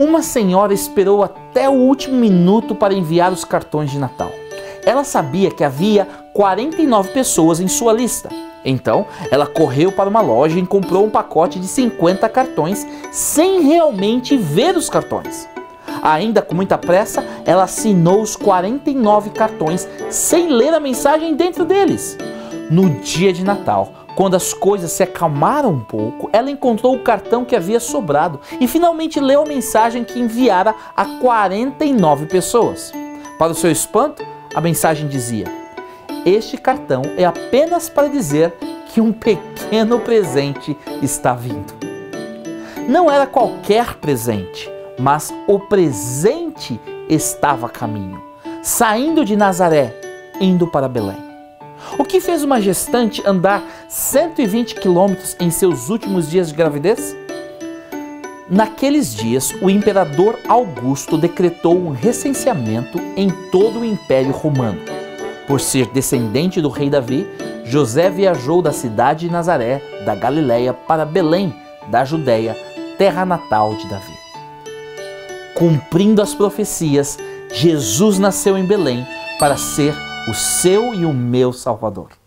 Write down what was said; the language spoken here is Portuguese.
Uma senhora esperou até o último minuto para enviar os cartões de Natal. Ela sabia que havia 49 pessoas em sua lista. Então, ela correu para uma loja e comprou um pacote de 50 cartões sem realmente ver os cartões. Ainda com muita pressa, ela assinou os 49 cartões sem ler a mensagem dentro deles. No dia de Natal, quando as coisas se acalmaram um pouco, ela encontrou o cartão que havia sobrado e finalmente leu a mensagem que enviara a 49 pessoas. Para o seu espanto, a mensagem dizia: Este cartão é apenas para dizer que um pequeno presente está vindo. Não era qualquer presente mas o presente estava a caminho, saindo de Nazaré, indo para Belém. O que fez uma gestante andar 120 quilômetros em seus últimos dias de gravidez? Naqueles dias, o imperador Augusto decretou um recenseamento em todo o Império Romano. Por ser descendente do rei Davi, José viajou da cidade de Nazaré, da Galiléia, para Belém, da Judéia, terra natal de Davi. Cumprindo as profecias, Jesus nasceu em Belém para ser o seu e o meu Salvador.